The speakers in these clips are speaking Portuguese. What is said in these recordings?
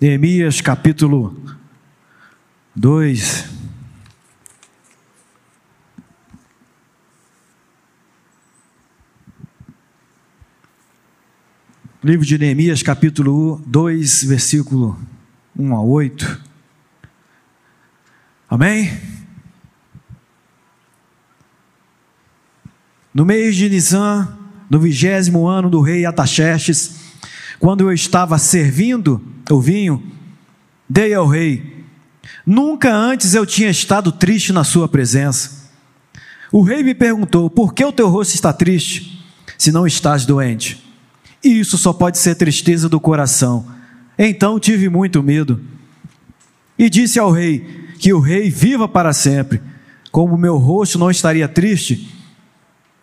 Neemias capítulo 2. Livro de Neemias, capítulo 2, versículo 1 a 8. Amém? No mês de Nisan, no vigésimo ano do rei Ataxerxes, quando eu estava servindo o vinho, dei ao rei. Nunca antes eu tinha estado triste na sua presença. O rei me perguntou: Por que o teu rosto está triste, se não estás doente? E isso só pode ser tristeza do coração. Então tive muito medo. E disse ao rei: Que o rei viva para sempre. Como meu rosto não estaria triste,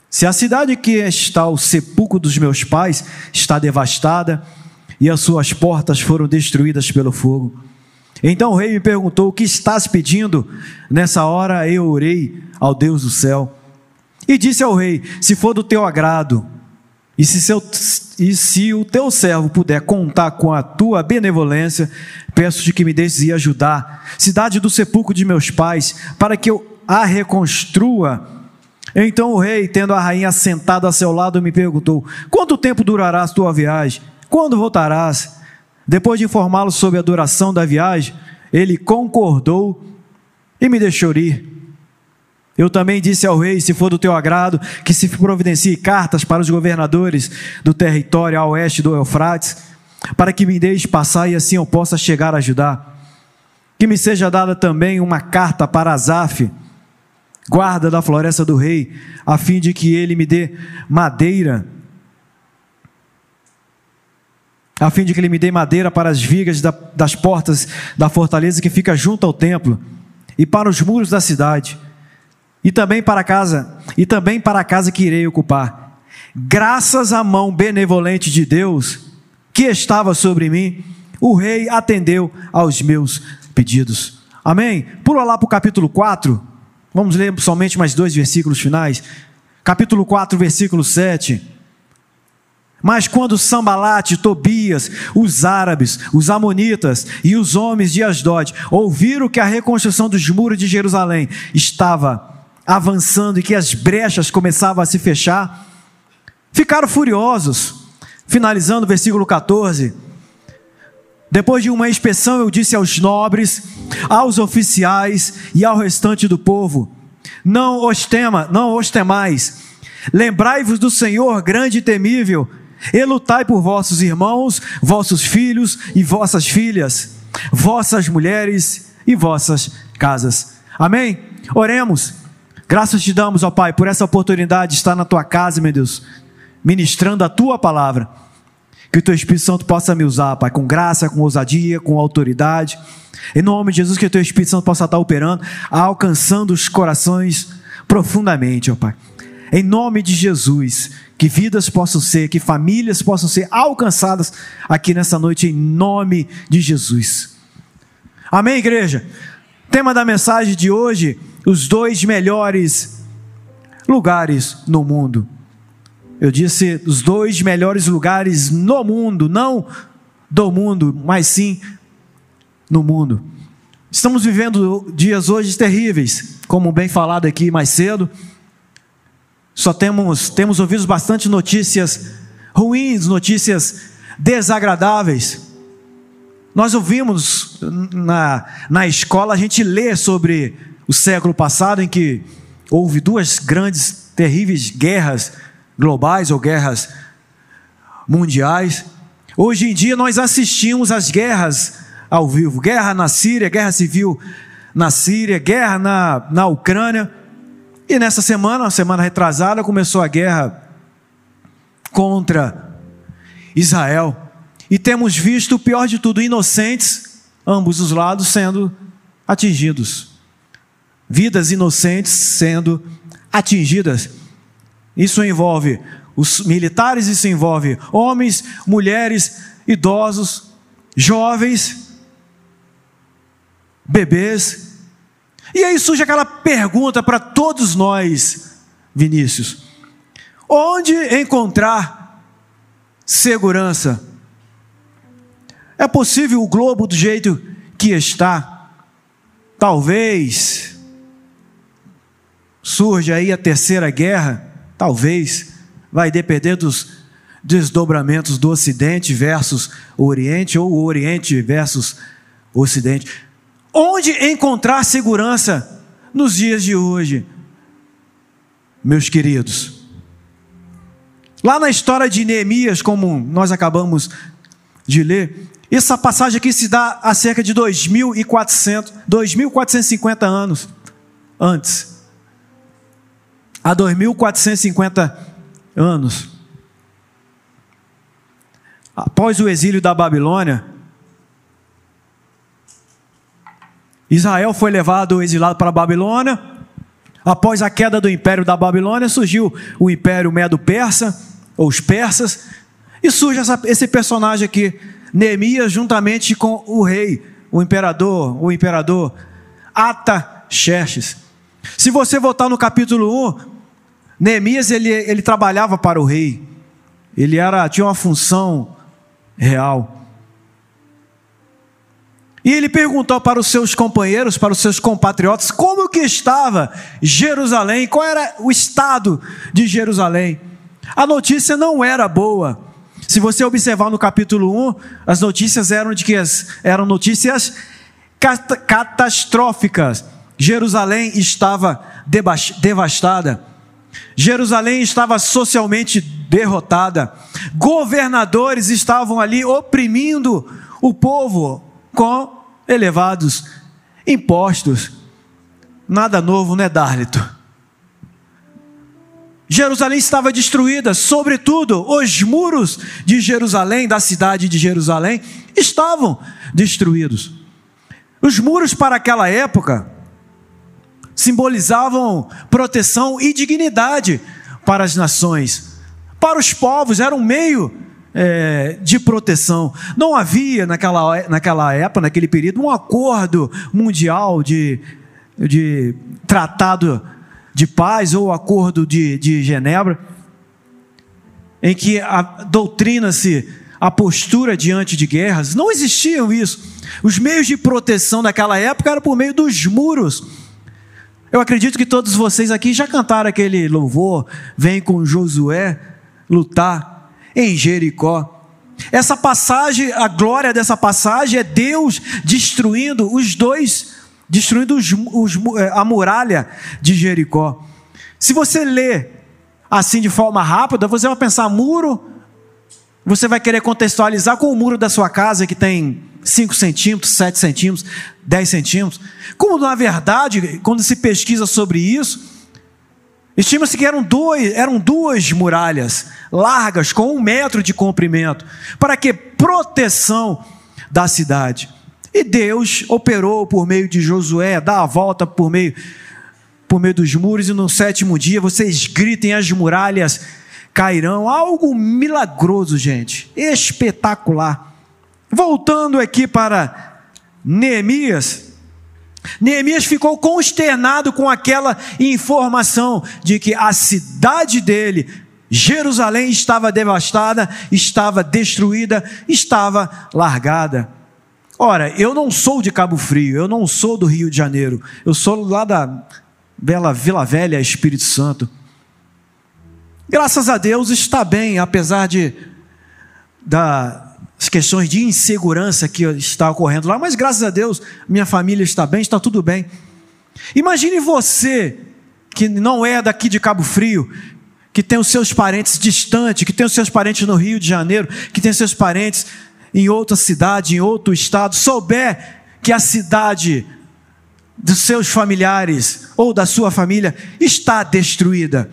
se a cidade que está o sepulcro dos meus pais está devastada e as suas portas foram destruídas pelo fogo. Então o rei me perguntou: O que estás pedindo? Nessa hora eu orei ao Deus do céu e disse ao rei: Se for do teu agrado, e se, seu, e se o teu servo puder contar com a tua benevolência, peço-te que me deixes ajudar, cidade do sepulcro de meus pais, para que eu a reconstrua então o rei, tendo a rainha sentada a seu lado, me perguntou: Quanto tempo durará a tua viagem? Quando voltarás? Depois de informá-lo sobre a duração da viagem, ele concordou e me deixou ir. Eu também disse ao rei: Se for do teu agrado, que se providencie cartas para os governadores do território a oeste do Eufrates, para que me deixe passar e assim eu possa chegar a ajudar. Que me seja dada também uma carta para Azaf guarda da floresta do rei, a fim de que ele me dê madeira, a fim de que ele me dê madeira para as vigas da, das portas da fortaleza que fica junto ao templo e para os muros da cidade, e também para a casa, e também para a casa que irei ocupar. Graças à mão benevolente de Deus que estava sobre mim, o rei atendeu aos meus pedidos. Amém? Pula lá para o capítulo 4. Vamos ler somente mais dois versículos finais. Capítulo 4, versículo 7. Mas quando Sambalate, Tobias, os árabes, os amonitas e os homens de Asdod ouviram que a reconstrução dos muros de Jerusalém estava avançando e que as brechas começavam a se fechar, ficaram furiosos. Finalizando o versículo 14. Depois de uma inspeção, eu disse aos nobres, aos oficiais e ao restante do povo: Não os tema, não os temais. Lembrai-vos do Senhor grande e temível, e lutai por vossos irmãos, vossos filhos e vossas filhas, vossas mulheres e vossas casas. Amém? Oremos. Graças te damos, ó Pai, por essa oportunidade de estar na tua casa, meu Deus, ministrando a tua palavra. Que o teu Espírito Santo possa me usar, Pai, com graça, com ousadia, com autoridade. Em nome de Jesus, que o teu Espírito Santo possa estar operando, alcançando os corações profundamente, ó Pai. Em nome de Jesus, que vidas possam ser, que famílias possam ser alcançadas aqui nessa noite, em nome de Jesus. Amém, igreja? Tema da mensagem de hoje: os dois melhores lugares no mundo. Eu disse os dois melhores lugares no mundo, não do mundo, mas sim no mundo. Estamos vivendo dias hoje terríveis, como bem falado aqui mais cedo. Só temos, temos ouvido bastante notícias ruins, notícias desagradáveis. Nós ouvimos na, na escola, a gente lê sobre o século passado, em que houve duas grandes, terríveis guerras globais ou guerras mundiais. Hoje em dia nós assistimos às guerras ao vivo: guerra na Síria, guerra civil na Síria, guerra na, na Ucrânia. E nessa semana, semana retrasada, começou a guerra contra Israel. E temos visto o pior de tudo: inocentes, ambos os lados sendo atingidos. Vidas inocentes sendo atingidas. Isso envolve os militares, isso envolve homens, mulheres, idosos, jovens, bebês. E aí surge aquela pergunta para todos nós, Vinícius: onde encontrar segurança? É possível o globo do jeito que está? Talvez surja aí a terceira guerra, talvez, vai depender dos desdobramentos do Ocidente versus o Oriente ou o Oriente versus o Ocidente. Onde encontrar segurança nos dias de hoje, meus queridos? Lá na história de Neemias, como nós acabamos de ler, essa passagem aqui se dá há cerca de 2.400, 2.450 anos antes. Há 2.450 anos. Após o exílio da Babilônia, Israel foi levado exilado para a Babilônia. Após a queda do império da Babilônia, surgiu o império medo-persa, ou os persas, e surge essa, esse personagem aqui, Neemias juntamente com o rei, o imperador, o imperador Ataxerxes. Se você voltar no capítulo 1, Neemias ele, ele trabalhava para o rei. Ele era tinha uma função real. E ele perguntou para os seus companheiros, para os seus compatriotas, como que estava Jerusalém, qual era o estado de Jerusalém. A notícia não era boa. Se você observar no capítulo 1, as notícias eram de que eram notícias cat catastróficas. Jerusalém estava devastada. Jerusalém estava socialmente derrotada. Governadores estavam ali oprimindo o povo com elevados impostos. Nada novo, né, Darlito? Jerusalém estava destruída, sobretudo os muros de Jerusalém, da cidade de Jerusalém, estavam destruídos. Os muros para aquela época simbolizavam proteção e dignidade para as nações, para os povos, era um meio é, de proteção. Não havia naquela, naquela época, naquele período, um acordo mundial de, de tratado de paz ou acordo de, de Genebra, em que doutrina-se a postura diante de guerras, não existiam isso. Os meios de proteção daquela época eram por meio dos muros. Eu acredito que todos vocês aqui já cantaram aquele louvor, vem com Josué lutar em Jericó. Essa passagem, a glória dessa passagem é Deus destruindo os dois destruindo os, os, a muralha de Jericó. Se você lê assim de forma rápida, você vai pensar muro, você vai querer contextualizar com o muro da sua casa que tem 5 centímetros, 7 centímetros, 10 centímetros. Como na verdade, quando se pesquisa sobre isso, estima-se que eram, dois, eram duas muralhas largas, com um metro de comprimento. Para que? Proteção da cidade. E Deus operou por meio de Josué, dá a volta por meio, por meio dos muros, e no sétimo dia vocês gritem, as muralhas cairão. Algo milagroso, gente, espetacular. Voltando aqui para Neemias. Neemias ficou consternado com aquela informação de que a cidade dele, Jerusalém, estava devastada, estava destruída, estava largada. Ora, eu não sou de Cabo Frio, eu não sou do Rio de Janeiro, eu sou lá da bela Vila Velha, Espírito Santo. Graças a Deus está bem, apesar de das questões de insegurança que está ocorrendo lá, mas graças a Deus minha família está bem, está tudo bem. Imagine você que não é daqui de Cabo Frio, que tem os seus parentes distantes, que tem os seus parentes no Rio de Janeiro, que tem os seus parentes em outra cidade, em outro estado, souber que a cidade dos seus familiares ou da sua família está destruída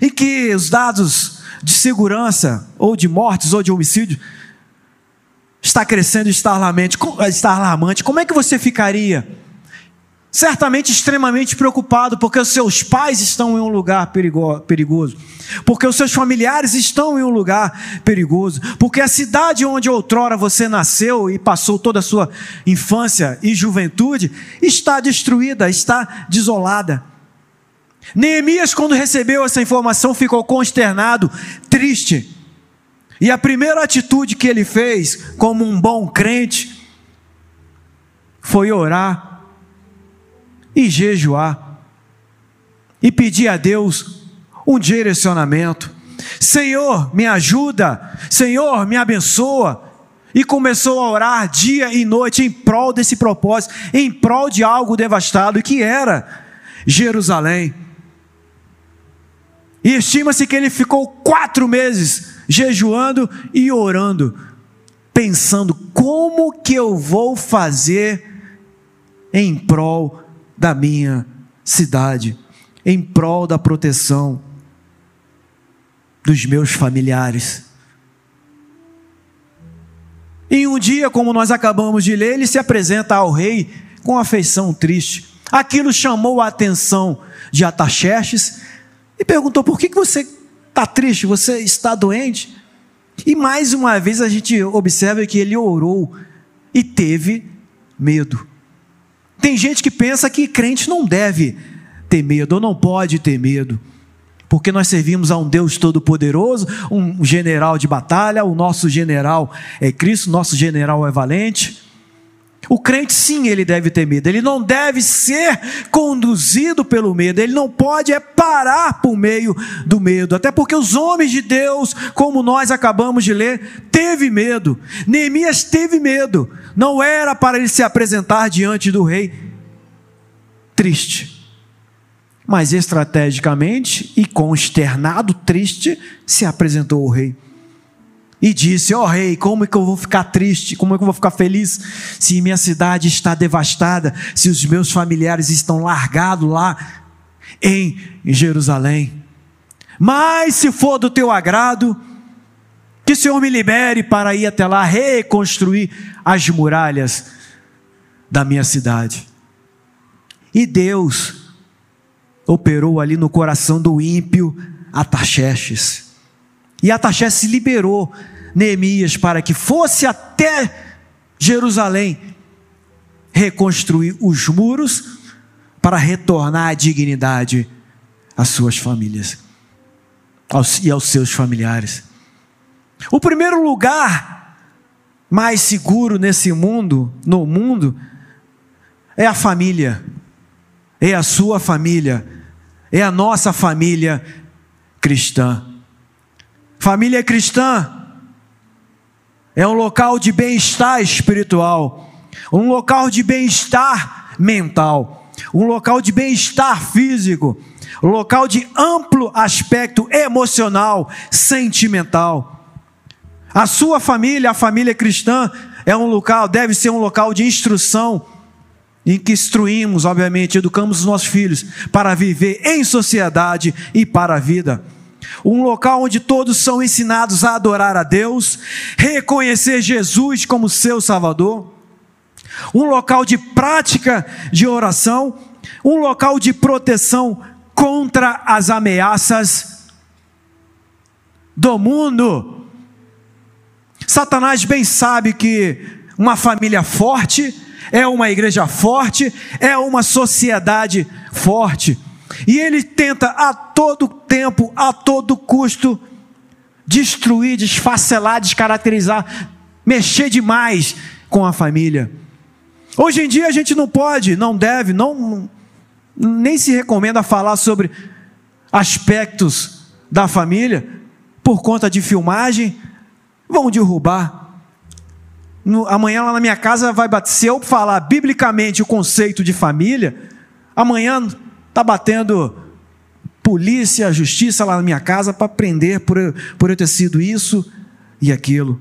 e que os dados de segurança ou de mortes ou de homicídio está crescendo está alarmante, como é que você ficaria? certamente extremamente preocupado, porque os seus pais estão em um lugar perigoso, porque os seus familiares estão em um lugar perigoso, porque a cidade onde outrora você nasceu e passou toda a sua infância e juventude está destruída, está desolada. Neemias, quando recebeu essa informação, ficou consternado, triste, E a primeira atitude que ele fez, como um bom crente, foi orar e jejuar e pedir a Deus um direcionamento. Senhor, me ajuda, Senhor, me abençoa. E começou a orar dia e noite em prol desse propósito, em prol de algo devastado que era Jerusalém. E estima-se que ele ficou quatro meses jejuando e orando, pensando como que eu vou fazer em prol da minha cidade, em prol da proteção dos meus familiares. E um dia, como nós acabamos de ler, ele se apresenta ao rei com afeição triste. Aquilo chamou a atenção de Ataxerxes e perguntou: por que você está triste? Você está doente? E mais uma vez a gente observa que ele orou e teve medo. Tem gente que pensa que crente não deve ter medo ou não pode ter medo porque nós servimos a um Deus todo-poderoso, um general de batalha, o nosso general é Cristo, nosso general é valente. O crente, sim, ele deve ter medo, ele não deve ser conduzido pelo medo, ele não pode é parar por meio do medo, até porque os homens de Deus, como nós acabamos de ler, teve medo. Neemias teve medo, não era para ele se apresentar diante do rei triste mas estrategicamente e consternado, triste, se apresentou ao rei. E disse: Ó oh, rei, como é que eu vou ficar triste? Como é que eu vou ficar feliz se minha cidade está devastada, se os meus familiares estão largados lá em Jerusalém? Mas se for do teu agrado, que o Senhor me libere para ir até lá reconstruir as muralhas da minha cidade. E Deus operou ali no coração do ímpio Ataxerxes. E Ataxerxes liberou Neemias para que fosse até Jerusalém reconstruir os muros para retornar a dignidade às suas famílias e aos seus familiares. O primeiro lugar mais seguro nesse mundo, no mundo, é a família, é a sua família, é a nossa família cristã. Família cristã é um local de bem-estar espiritual, um local de bem-estar mental, um local de bem-estar físico, local de amplo aspecto emocional, sentimental. A sua família, a família cristã, é um local, deve ser um local de instrução em que instruímos, obviamente, educamos os nossos filhos para viver em sociedade e para a vida. Um local onde todos são ensinados a adorar a Deus, reconhecer Jesus como seu Salvador. Um local de prática de oração, um local de proteção contra as ameaças do mundo. Satanás bem sabe que uma família forte é uma igreja forte, é uma sociedade forte. E ele tenta a todo tempo, a todo custo, destruir, desfacelar, descaracterizar, mexer demais com a família. Hoje em dia a gente não pode, não deve, não nem se recomenda falar sobre aspectos da família por conta de filmagem, vão derrubar no, amanhã lá na minha casa vai bater, se eu falar biblicamente o conceito de família, amanhã está batendo polícia, justiça lá na minha casa para prender por, por eu ter sido isso e aquilo.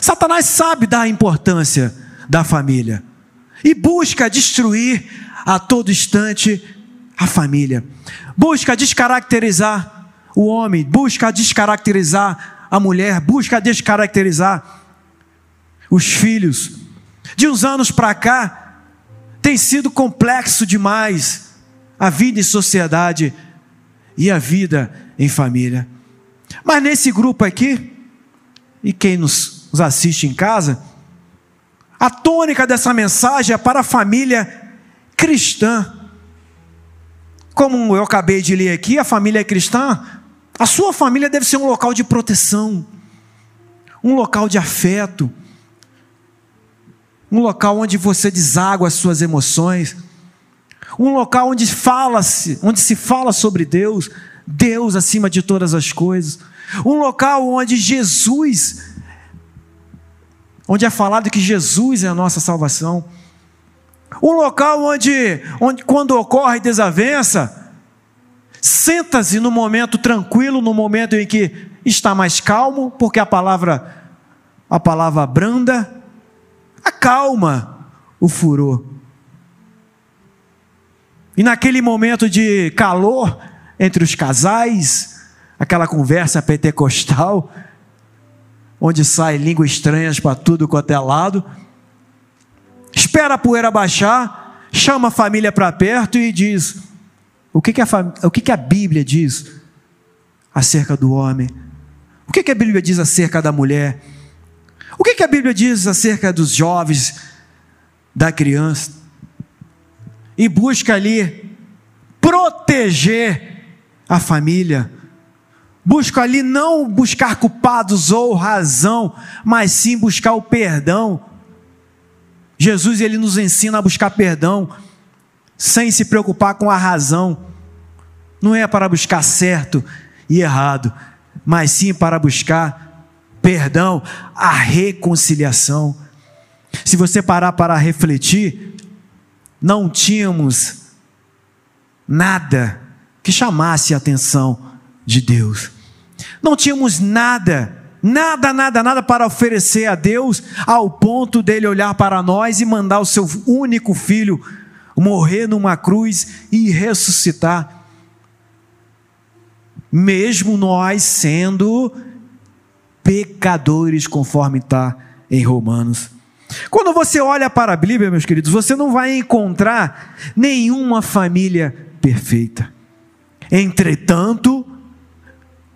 Satanás sabe da importância da família e busca destruir a todo instante a família, busca descaracterizar o homem, busca descaracterizar a mulher, busca descaracterizar os filhos. De uns anos para cá, tem sido complexo demais a vida em sociedade e a vida em família. Mas nesse grupo aqui, e quem nos, nos assiste em casa, a tônica dessa mensagem é para a família cristã. Como eu acabei de ler aqui, a família cristã A sua família deve ser um local de proteção, um local de afeto, um local onde você deságua as suas emoções, um local onde fala-se, onde se fala sobre Deus, Deus acima de todas as coisas, um local onde Jesus, onde é falado que Jesus é a nossa salvação, um local onde, onde quando ocorre desavença, senta-se no momento tranquilo, no momento em que está mais calmo, porque a palavra a palavra branda acalma o furor. E naquele momento de calor entre os casais, aquela conversa pentecostal, onde sai línguas estranhas para tudo quanto é lado, espera a poeira baixar, chama a família para perto e diz: o que, que, a, o que, que a Bíblia diz acerca do homem? O que, que a Bíblia diz acerca da mulher? O que, que a Bíblia diz acerca dos jovens, da criança? E busca ali proteger a família. Busca ali não buscar culpados ou razão, mas sim buscar o perdão. Jesus ele nos ensina a buscar perdão sem se preocupar com a razão. Não é para buscar certo e errado, mas sim para buscar perdão, a reconciliação. Se você parar para refletir, não tínhamos nada que chamasse a atenção de Deus. Não tínhamos nada, nada, nada, nada para oferecer a Deus, ao ponto dele olhar para nós e mandar o seu único filho morrer numa cruz e ressuscitar. Mesmo nós sendo pecadores, conforme está em Romanos. Quando você olha para a Bíblia, meus queridos, você não vai encontrar nenhuma família perfeita. Entretanto,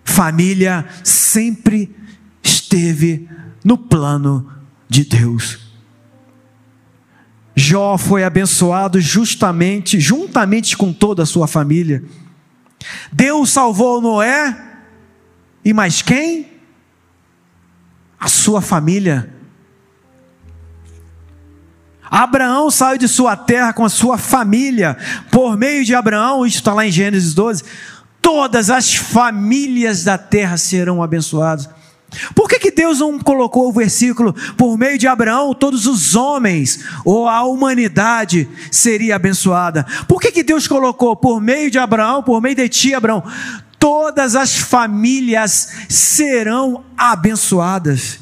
família sempre esteve no plano de Deus. Jó foi abençoado justamente, juntamente com toda a sua família. Deus salvou Noé, e mais quem? A sua família. Abraão saiu de sua terra com a sua família. Por meio de Abraão, isso está lá em Gênesis 12, todas as famílias da terra serão abençoadas. Por que, que Deus não colocou o versículo, por meio de Abraão, todos os homens ou a humanidade seria abençoada? Por que, que Deus colocou, por meio de Abraão, por meio de ti, Abraão, todas as famílias serão abençoadas.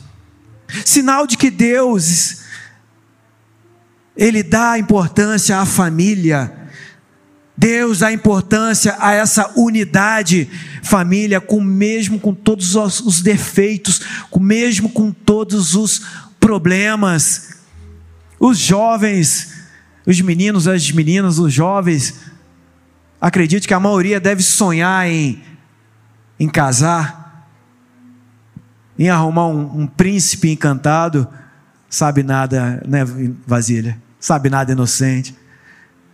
Sinal de que Deus, Ele dá importância à família. Deus dá importância a essa unidade família, com mesmo com todos os, os defeitos, com mesmo com todos os problemas. Os jovens, os meninos, as meninas, os jovens, acredito que a maioria deve sonhar em em casar, em arrumar um, um príncipe encantado, sabe nada, né, vasilha? Sabe nada inocente.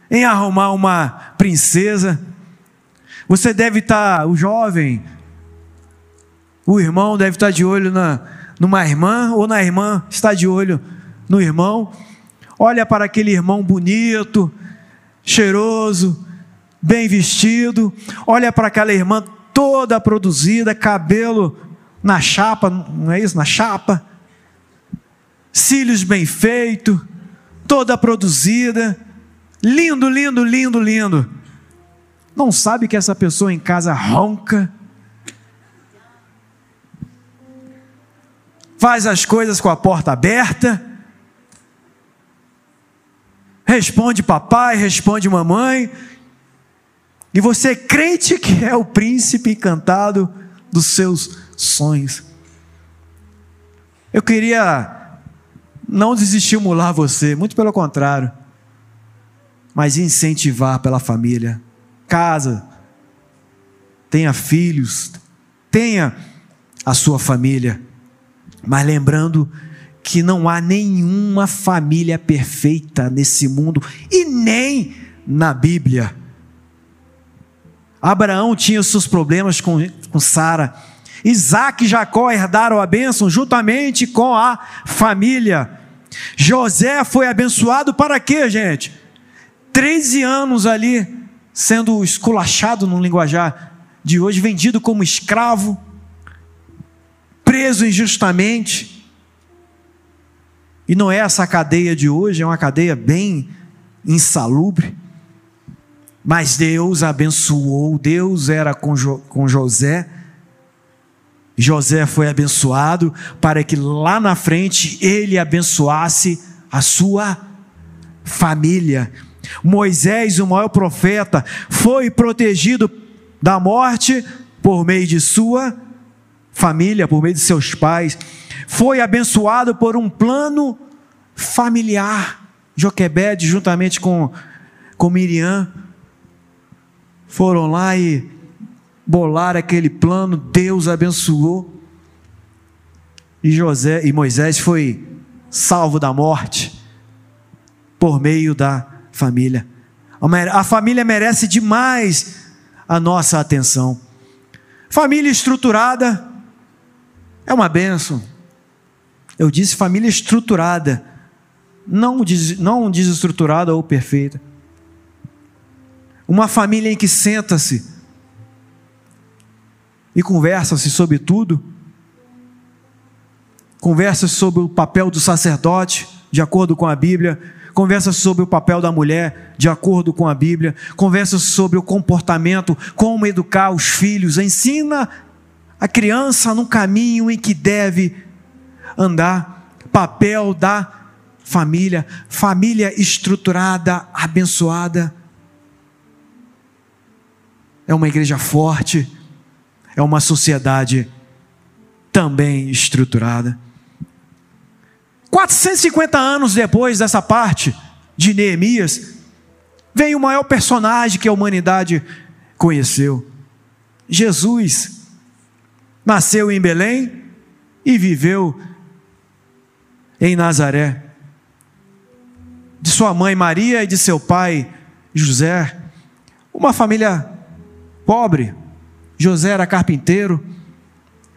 Em arrumar uma princesa, você deve estar, tá, o jovem, o irmão deve estar tá de olho na, numa irmã, ou na irmã está de olho no irmão. Olha para aquele irmão bonito, cheiroso, bem vestido. Olha para aquela irmã toda produzida, cabelo na chapa, não é isso? Na chapa, cílios bem feitos, toda produzida, lindo, lindo, lindo, lindo. Não sabe que essa pessoa em casa ronca, faz as coisas com a porta aberta, responde papai, responde mamãe, e você é crente que é o príncipe encantado dos seus sonhos. Eu queria não desestimular você, muito pelo contrário, mas incentivar pela família. Casa, tenha filhos, tenha a sua família, mas lembrando que não há nenhuma família perfeita nesse mundo e nem na Bíblia. Abraão tinha os seus problemas com, com Sara. Isaac e Jacó herdaram a bênção juntamente com a família. José foi abençoado para quê, gente? Treze anos ali sendo esculachado no linguajar de hoje, vendido como escravo, preso injustamente. E não é essa cadeia de hoje, é uma cadeia bem insalubre. Mas Deus abençoou, Deus era com, jo, com José. José foi abençoado para que lá na frente ele abençoasse a sua família. Moisés, o maior profeta, foi protegido da morte por meio de sua família, por meio de seus pais. Foi abençoado por um plano familiar. Joquebede, juntamente com, com Miriam, foram lá e bolaram aquele plano, Deus abençoou. E José e Moisés foi salvo da morte por meio da família. A família merece demais a nossa atenção. Família estruturada é uma benção. Eu disse família estruturada, não, des, não desestruturada ou perfeita. Uma família em que senta-se e conversa-se sobre tudo. Conversa sobre o papel do sacerdote, de acordo com a Bíblia. Conversa sobre o papel da mulher, de acordo com a Bíblia. Conversa sobre o comportamento, como educar os filhos. Ensina a criança no caminho em que deve andar. Papel da família, família estruturada, abençoada é uma igreja forte, é uma sociedade também estruturada. 450 anos depois dessa parte de Neemias, vem o maior personagem que a humanidade conheceu. Jesus nasceu em Belém e viveu em Nazaré. De sua mãe Maria e de seu pai José, uma família pobre. José era carpinteiro.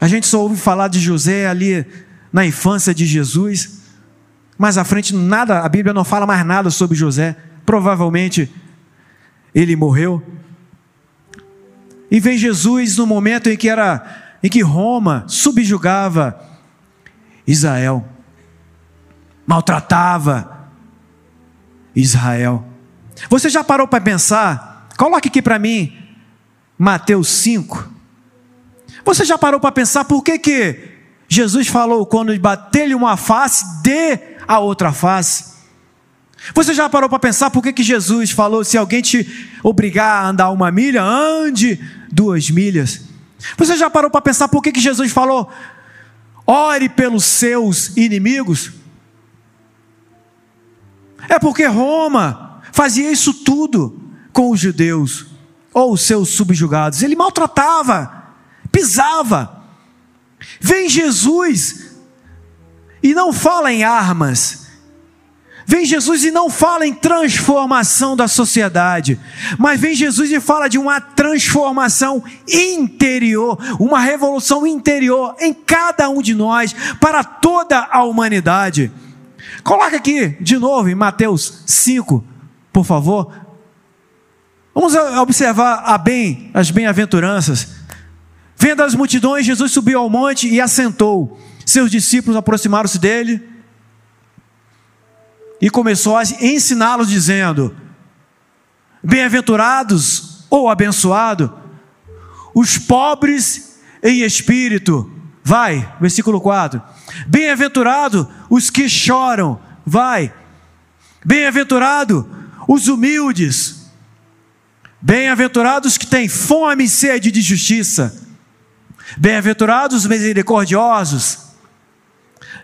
A gente só ouve falar de José ali na infância de Jesus. Mais à frente, nada, a Bíblia não fala mais nada sobre José. Provavelmente ele morreu. E vem Jesus no momento em que era em que Roma subjugava Israel, maltratava Israel. Você já parou para pensar? Coloque aqui para mim Mateus 5. Você já parou para pensar por que, que Jesus falou quando bater-lhe uma face, dê a outra face? Você já parou para pensar por que, que Jesus falou: se alguém te obrigar a andar uma milha, ande duas milhas? Você já parou para pensar por que, que Jesus falou: ore pelos seus inimigos? É porque Roma fazia isso tudo com os judeus ou os seus subjugados. Ele maltratava, pisava. Vem Jesus e não fala em armas. Vem Jesus e não fala em transformação da sociedade, mas vem Jesus e fala de uma transformação interior, uma revolução interior em cada um de nós, para toda a humanidade. Coloca aqui de novo em Mateus 5, por favor, Vamos observar a bem, as bem-aventuranças. Vendo as multidões, Jesus subiu ao monte e assentou. Seus discípulos aproximaram-se dele e começou a ensiná-los, dizendo: Bem-aventurados ou abençoado, os pobres em espírito. Vai, versículo 4. Bem-aventurado os que choram. Vai. Bem-aventurado os humildes Bem-aventurados que têm fome e sede de justiça. Bem-aventurados os misericordiosos.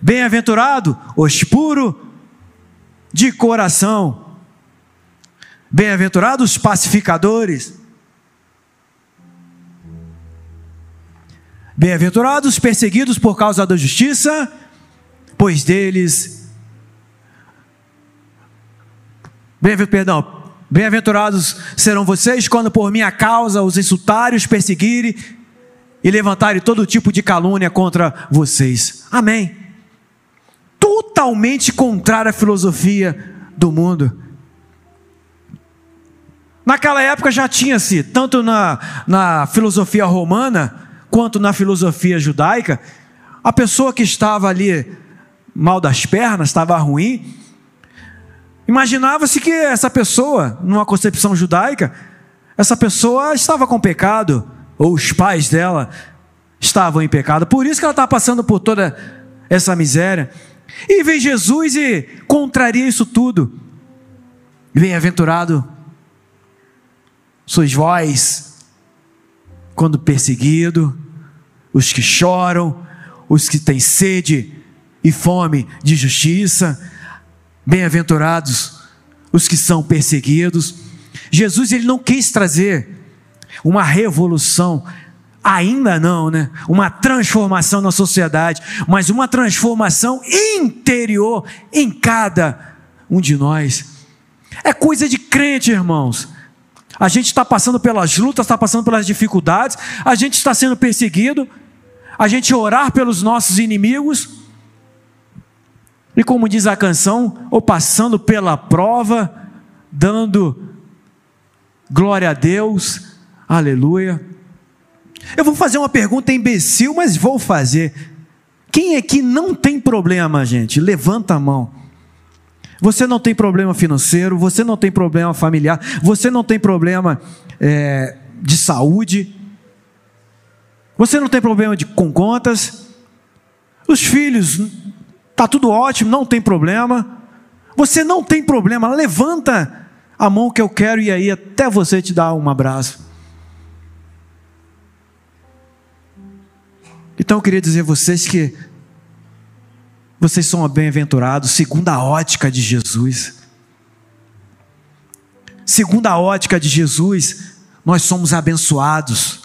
Bem-aventurado os puros de coração. Bem-aventurados os pacificadores. Bem-aventurados os perseguidos por causa da justiça, pois deles. Bem, perdão, Bem-aventurados serão vocês quando por minha causa os insultarem, os perseguirem e levantarem todo tipo de calúnia contra vocês. Amém. Totalmente contrária à filosofia do mundo. Naquela época já tinha-se, tanto na, na filosofia romana, quanto na filosofia judaica, a pessoa que estava ali mal das pernas, estava ruim, imaginava-se que essa pessoa, numa concepção judaica, essa pessoa estava com pecado, ou os pais dela estavam em pecado, por isso que ela estava passando por toda essa miséria. E vem Jesus e contraria isso tudo. Bem-aventurado sois vós, quando perseguido, os que choram, os que têm sede e fome de justiça, bem-aventurados os que são perseguidos. Jesus ele não quis trazer uma revolução, ainda não, né? Uma transformação na sociedade, mas uma transformação interior em cada um de nós. É coisa de crente, irmãos. A gente está passando pelas lutas, está passando pelas dificuldades, a gente está sendo perseguido, a gente orar pelos nossos inimigos, e como diz a canção, ou passando pela prova, dando glória a Deus, aleluia. Eu vou fazer uma pergunta imbecil, mas vou fazer. Quem é que não tem problema, gente? Levanta a mão. Você não tem problema financeiro, você não tem problema familiar, você não tem problema é, de saúde, você não tem problema de, com contas, os filhos, está tudo ótimo, não tem problema. Você não tem problema, levanta a mão que eu quero ir aí até você te dar um abraço. Então eu queria dizer a vocês que vocês são bem-aventurados, segundo a ótica de Jesus. Segundo a ótica de Jesus, nós somos abençoados.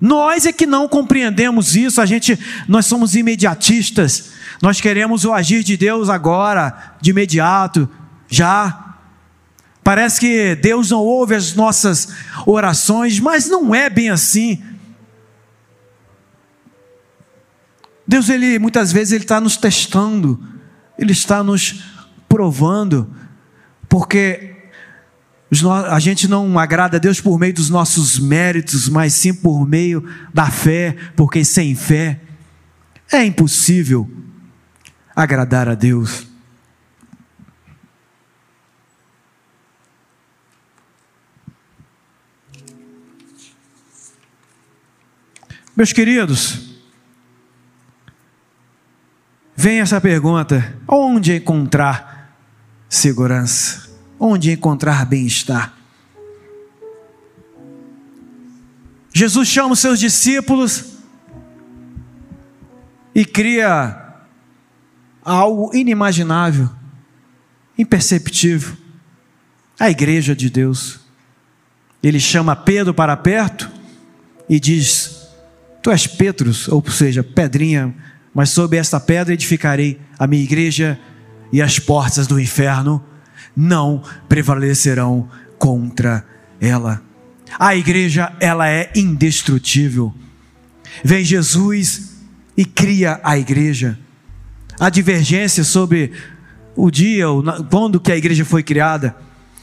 Nós é que não compreendemos isso, a gente, nós somos imediatistas. Nós queremos o agir de Deus agora, de imediato, já. Parece que Deus não ouve as nossas orações, mas não é bem assim. Deus, ele muitas vezes ele está nos testando, ele está nos provando, porque a gente não agrada a Deus por meio dos nossos méritos, mas sim por meio da fé, porque sem fé é impossível agradar a Deus. Meus queridos, Vem essa pergunta: onde encontrar segurança? Onde encontrar bem-estar? Jesus chama os seus discípulos e cria algo inimaginável, imperceptível a igreja de Deus. Ele chama Pedro para perto e diz: Tu és Petrus, ou seja, pedrinha mas sobre esta pedra edificarei a minha igreja e as portas do inferno não prevalecerão contra ela. A igreja, ela é indestrutível. Vem Jesus e cria a igreja. A divergência sobre o dia, quando que a igreja foi criada,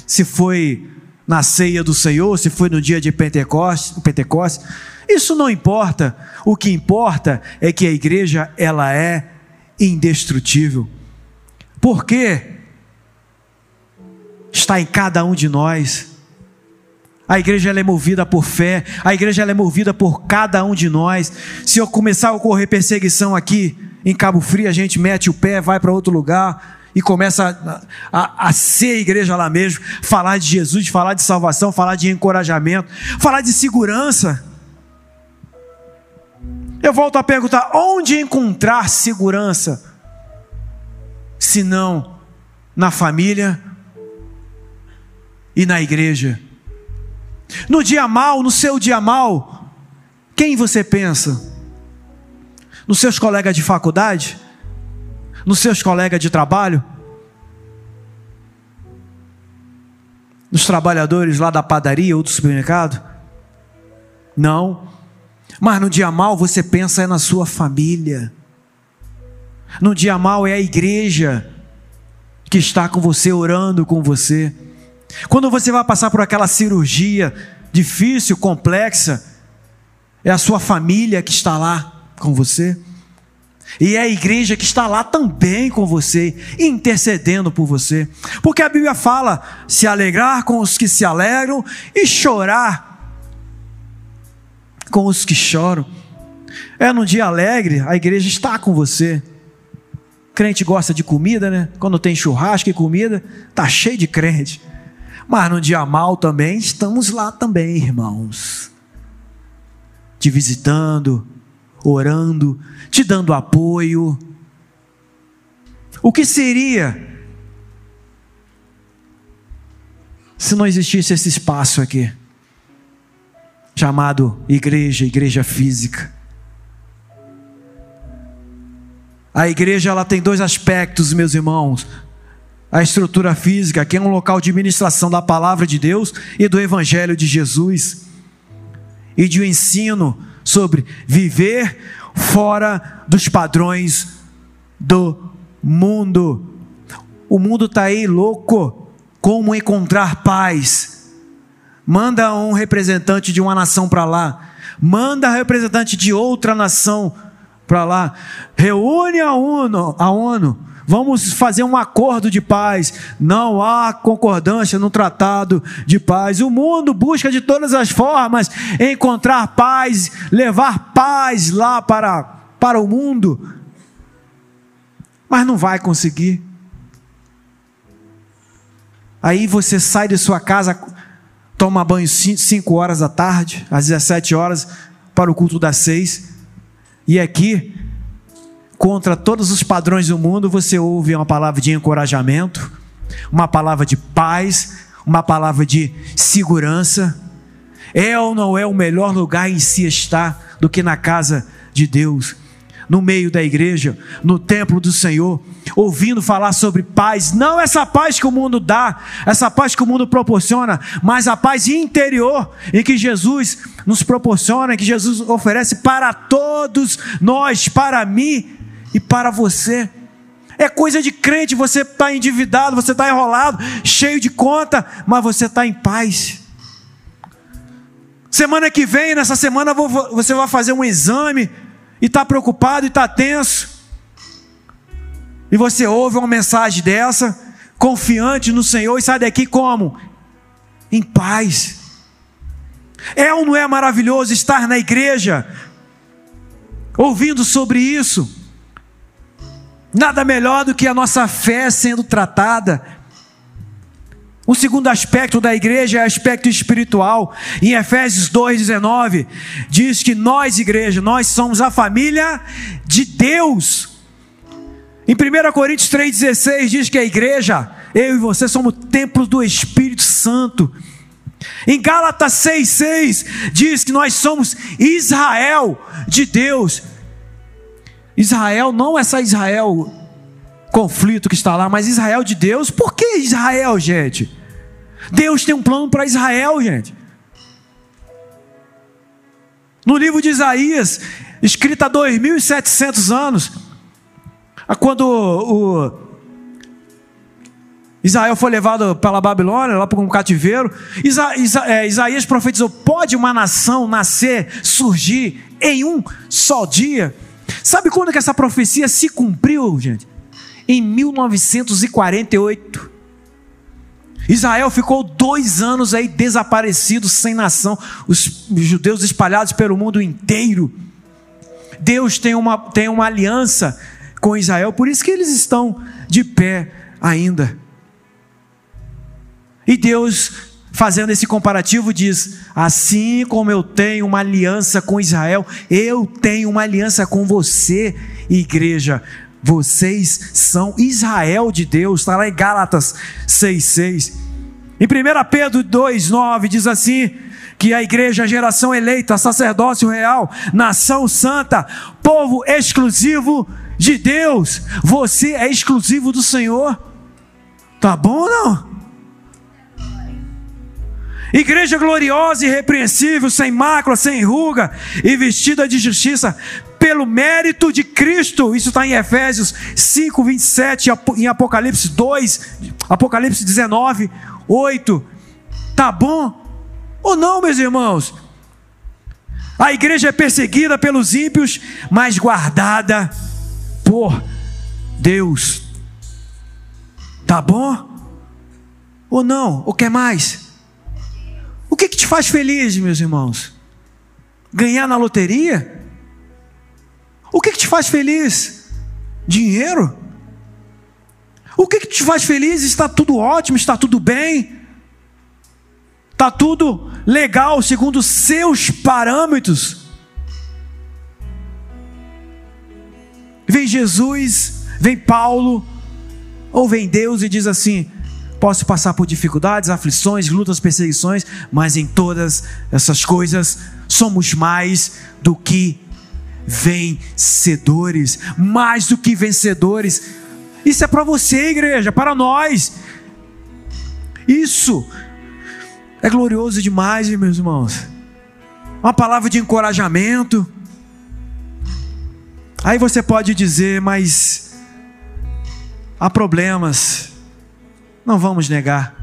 se foi na ceia do Senhor, se foi no dia de Pentecostes, Pentecostes isso não importa. O que importa é que a igreja ela é indestrutível. Por quê? Está em cada um de nós. A igreja é movida por fé, a igreja é movida por cada um de nós. Se eu começar a ocorrer perseguição aqui em Cabo Frio, a gente mete o pé, vai para outro lugar e começa a, a, a, ser a igreja lá mesmo, falar de Jesus, falar de salvação, falar de encorajamento, falar de segurança. Eu volto a perguntar: onde encontrar segurança? Se não na família e na igreja. No dia mal, no seu dia mal, quem você pensa? Nos seus colegas de faculdade? Nos seus colegas de trabalho? dos trabalhadores lá da padaria ou do supermercado? Não. Mas no dia mal você pensa é na sua família. No dia mal é a igreja que está com você, orando com você. Quando você vai passar por aquela cirurgia difícil, complexa, é a sua família que está lá com você. E é a igreja que está lá também com você, intercedendo por você. Porque a Bíblia fala: se alegrar com os que se alegram e chorar com os que choram. É num dia alegre, a igreja está com você. Crente gosta de comida, né? Quando tem churrasco e comida, tá cheio de crente. Mas no dia mal também, estamos lá também, irmãos. Te visitando, orando, te dando apoio. O que seria se não existisse esse espaço aqui? Chamado igreja, igreja física. A igreja ela tem dois aspectos, meus irmãos. A estrutura física, que é um local de ministração da palavra de Deus e do evangelho de Jesus. E de um ensino sobre viver fora dos padrões do mundo. O mundo está aí louco. Como encontrar paz? Manda um representante de uma nação para lá. Manda representante de outra nação para lá. Reúne a ONU, a ONU. Vamos fazer um acordo de paz. Não há concordância no tratado de paz. O mundo busca de todas as formas encontrar paz, levar paz lá para, para o mundo. Mas não vai conseguir. Aí você sai de sua casa, toma banho 5 horas da tarde, às 17 horas, para o culto das 6 e aqui, contra todos os padrões do mundo, você ouve uma palavra de encorajamento, uma palavra de paz, uma palavra de segurança. É ou não é o melhor lugar em si estar do que na casa de Deus? no meio da igreja, no templo do Senhor, ouvindo falar sobre paz, não essa paz que o mundo dá, essa paz que o mundo proporciona, mas a paz interior em que Jesus nos proporciona, que Jesus oferece para todos nós, para mim e para você. É coisa de crente, você está endividado, você está enrolado, cheio de conta, mas você está em paz. Semana que vem, nessa semana, você vai fazer um exame e está preocupado e está tenso, e você ouve uma mensagem dessa, confiante no Senhor, e sai daqui como? Em paz. É ou não é maravilhoso estar na igreja, ouvindo sobre isso? Nada melhor do que a nossa fé sendo tratada o segundo aspecto da igreja é o aspecto espiritual. Em Efésios 2,19, diz que nós, igreja, nós somos a família de Deus. Em 1 Coríntios 3,16 diz que a igreja, eu e você, somos templos do Espírito Santo. Em Gálatas 6,6 diz que nós somos Israel de Deus. Israel não é só Israel conflito que está lá, mas Israel de Deus. Por que Israel, gente? Deus tem um plano para Israel, gente. No livro de Isaías, escrito há 2.700 anos, quando o Israel foi levado pela Babilônia, lá para um cativeiro, Isa, Isa, é, Isaías profetizou: pode uma nação nascer, surgir em um só dia? Sabe quando que essa profecia se cumpriu, gente? Em 1948. Israel ficou dois anos aí desaparecido, sem nação, os judeus espalhados pelo mundo inteiro. Deus tem uma, tem uma aliança com Israel, por isso que eles estão de pé ainda. E Deus, fazendo esse comparativo, diz: Assim como eu tenho uma aliança com Israel, eu tenho uma aliança com você, igreja. Vocês são Israel de Deus, está lá em Gálatas 6,6. Em 1 Pedro 2,9 diz assim: que a igreja, a geração eleita, sacerdócio real, nação santa, povo exclusivo de Deus. Você é exclusivo do Senhor. Tá bom ou não? Igreja gloriosa e irrepreensível, sem mácula, sem ruga e vestida de justiça, pelo mérito de Cristo. Isso está em Efésios 5, 27, em Apocalipse 2, Apocalipse 19, 8. Tá bom? Ou não, meus irmãos? A igreja é perseguida pelos ímpios, mas guardada por Deus. Tá bom? Ou não? O que mais? O que, que te faz feliz, meus irmãos? Ganhar na loteria? O que, que te faz feliz? Dinheiro? O que, que te faz feliz? Está tudo ótimo, está tudo bem, está tudo legal segundo seus parâmetros. Vem Jesus, vem Paulo, ou vem Deus e diz assim: posso passar por dificuldades, aflições, lutas, perseguições, mas em todas essas coisas somos mais do que vencedores, mais do que vencedores. Isso é para você, igreja, para nós. Isso é glorioso demais, meus irmãos. Uma palavra de encorajamento. Aí você pode dizer, mas há problemas. Não vamos negar.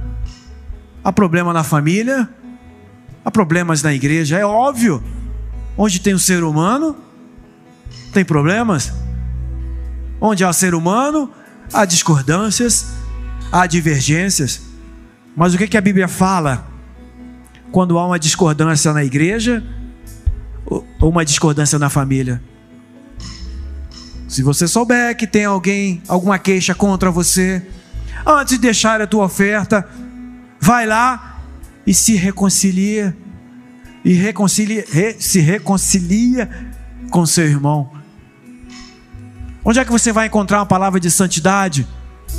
Há problema na família, há problemas na igreja, é óbvio. Onde tem o um ser humano, tem problemas. Onde há ser humano, há discordâncias, há divergências. Mas o que, que a Bíblia fala quando há uma discordância na igreja ou uma discordância na família? Se você souber que tem alguém, alguma queixa contra você, antes de deixar a tua oferta, vai lá e se reconcilia e reconcilia, re, se reconcilia com seu irmão. Onde é que você vai encontrar uma palavra de santidade?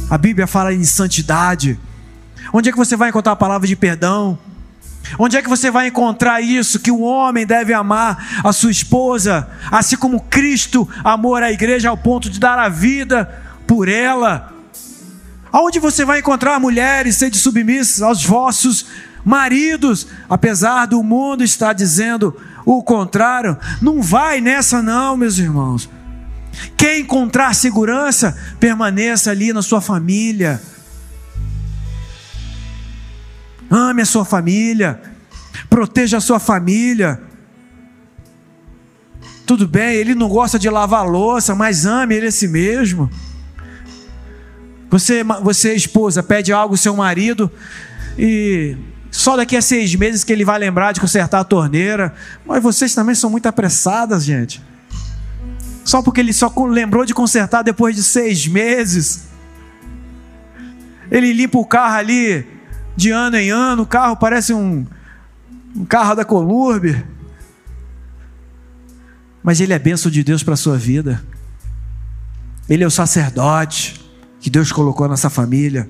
A Bíblia fala em santidade. Onde é que você vai encontrar a palavra de perdão? Onde é que você vai encontrar isso? Que o homem deve amar a sua esposa, assim como Cristo amou a igreja ao ponto de dar a vida por ela. Aonde você vai encontrar mulheres sede submissas aos vossos maridos, apesar do mundo estar dizendo o contrário? Não vai nessa, não, meus irmãos. Quer encontrar segurança? Permaneça ali na sua família. Ame a sua família. Proteja a sua família. Tudo bem, ele não gosta de lavar louça, mas ame ele a si mesmo. Você, você esposa, pede algo ao seu marido e só daqui a seis meses que ele vai lembrar de consertar a torneira. Mas vocês também são muito apressadas, gente. Só porque ele só lembrou de consertar depois de seis meses. Ele limpa o carro ali de ano em ano, o carro parece um, um carro da Colurbe. Mas ele é bênção de Deus para a sua vida. Ele é o sacerdote que Deus colocou nessa família.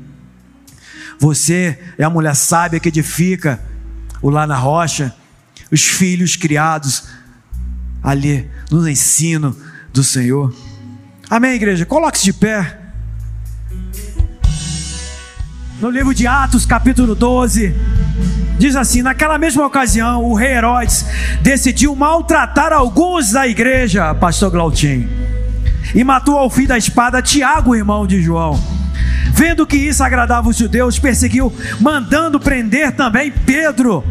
Você é a mulher sábia que edifica o lá na rocha, os filhos criados ali no ensino, do Senhor. Amém, igreja? Coloque-se de pé. No livro de Atos, capítulo 12, diz assim: Naquela mesma ocasião, o rei Herodes decidiu maltratar alguns da igreja, pastor Glautim, e matou ao fim da espada Tiago, irmão de João. Vendo que isso agradava os judeus, perseguiu, mandando prender também Pedro.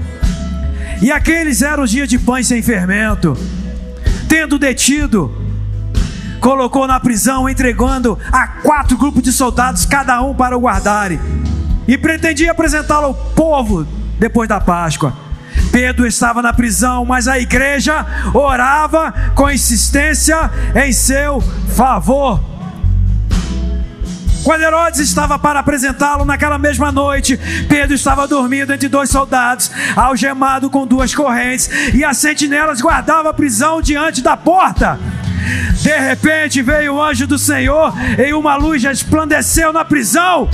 E aqueles eram os dias de pães sem fermento. Tendo detido, colocou na prisão, entregando a quatro grupos de soldados, cada um para o guardarem, e pretendia apresentá-lo ao povo depois da Páscoa. Pedro estava na prisão, mas a igreja orava com insistência em seu favor. Quando Herodes estava para apresentá-lo naquela mesma noite, Pedro estava dormindo entre dois soldados, algemado com duas correntes, e as sentinelas guardavam a prisão diante da porta. De repente veio o anjo do Senhor e uma luz resplandeceu na prisão.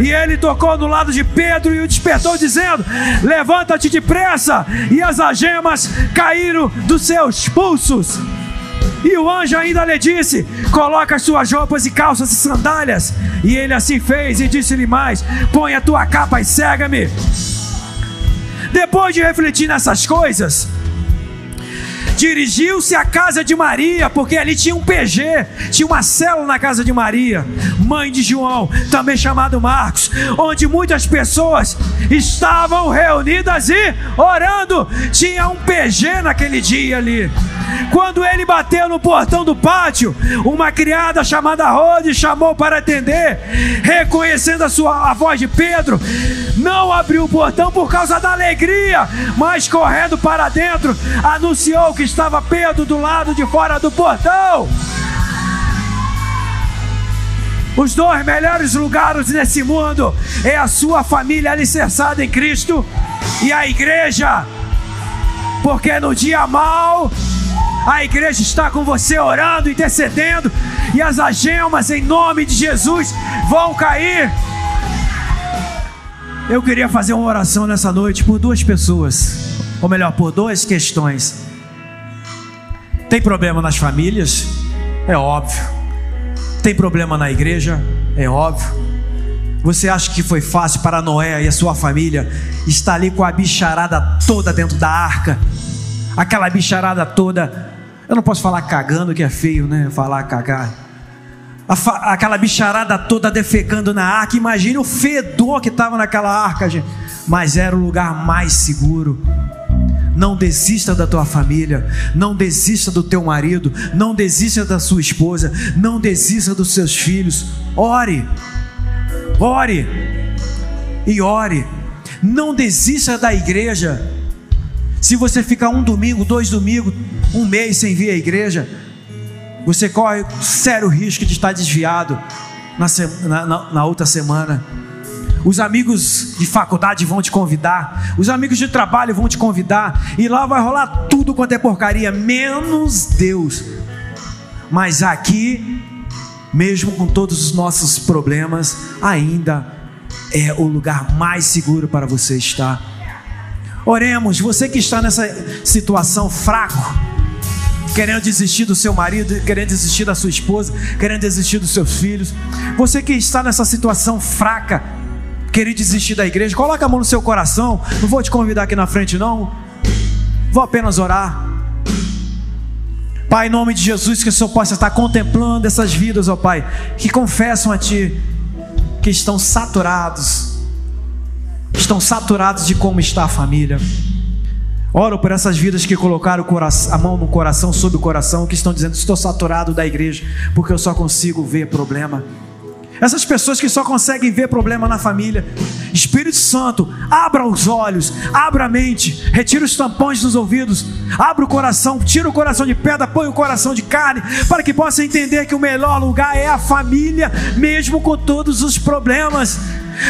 E ele tocou no lado de Pedro e o despertou, dizendo: Levanta-te depressa. E as algemas caíram dos seus pulsos. E o anjo ainda lhe disse: Coloca as suas roupas e calças e sandálias. E ele assim fez e disse-lhe mais: Põe a tua capa e cega-me. depois de refletir nessas coisas, dirigiu-se à casa de Maria, porque ali tinha um PG, tinha uma célula na casa de Maria, mãe de João, também chamado Marcos, onde muitas pessoas estavam reunidas e orando. Tinha um PG naquele dia ali. Quando ele bateu no portão do pátio, uma criada chamada Rode chamou para atender, reconhecendo a sua a voz de Pedro, não abriu o portão por causa da alegria, mas correndo para dentro, anunciou que estava Pedro do lado de fora do portão. Os dois melhores lugares nesse mundo é a sua família alicerçada em Cristo e a igreja. Porque no dia mal a igreja está com você orando, intercedendo, e as algemas em nome de Jesus vão cair. Eu queria fazer uma oração nessa noite por duas pessoas, ou melhor, por duas questões. Tem problema nas famílias? É óbvio. Tem problema na igreja? É óbvio. Você acha que foi fácil para Noé e a sua família estar ali com a bicharada toda dentro da arca? Aquela bicharada toda eu não posso falar cagando, que é feio, né? Falar cagar. Aquela bicharada toda defecando na arca. Imagine o fedor que estava naquela arca, gente. Mas era o lugar mais seguro. Não desista da tua família, não desista do teu marido, não desista da sua esposa, não desista dos seus filhos. Ore, ore e ore. Não desista da igreja. Se você ficar um domingo, dois domingos, um mês sem vir à igreja, você corre sério risco de estar desviado na, na, na outra semana. Os amigos de faculdade vão te convidar, os amigos de trabalho vão te convidar, e lá vai rolar tudo quanto é porcaria, menos Deus. Mas aqui, mesmo com todos os nossos problemas, ainda é o lugar mais seguro para você estar. Oremos, você que está nessa situação fraco, querendo desistir do seu marido, querendo desistir da sua esposa, querendo desistir dos seus filhos, você que está nessa situação fraca, querendo desistir da igreja, coloca a mão no seu coração. Não vou te convidar aqui na frente, não. Vou apenas orar. Pai, em nome de Jesus, que o Senhor possa estar contemplando essas vidas, ó Pai, que confessam a Ti, que estão saturados estão saturados de como está a família. Oro por essas vidas que colocaram a mão no coração, sobre o coração, que estão dizendo: Estou saturado da igreja, porque eu só consigo ver problema. Essas pessoas que só conseguem ver problema na família. Espírito Santo, abra os olhos, abra a mente, retira os tampões dos ouvidos, abra o coração, tira o coração de pedra, põe o coração de carne, para que possa entender que o melhor lugar é a família, mesmo com todos os problemas.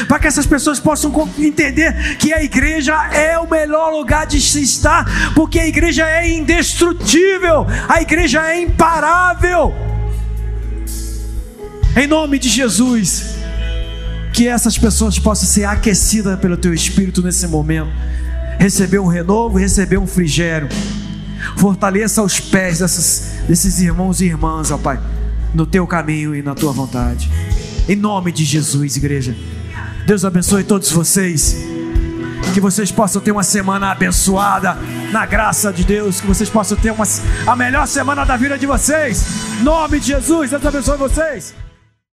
Para que essas pessoas possam entender que a igreja é o melhor lugar de se estar, porque a igreja é indestrutível, a igreja é imparável. Em nome de Jesus, que essas pessoas possam ser aquecidas pelo teu espírito nesse momento, receber um renovo, receber um refrigério. Fortaleça os pés dessas, desses irmãos e irmãs, ó Pai, no teu caminho e na tua vontade. Em nome de Jesus, igreja. Deus abençoe todos vocês. Que vocês possam ter uma semana abençoada na graça de Deus. Que vocês possam ter uma, a melhor semana da vida de vocês. Em nome de Jesus, Deus abençoe vocês.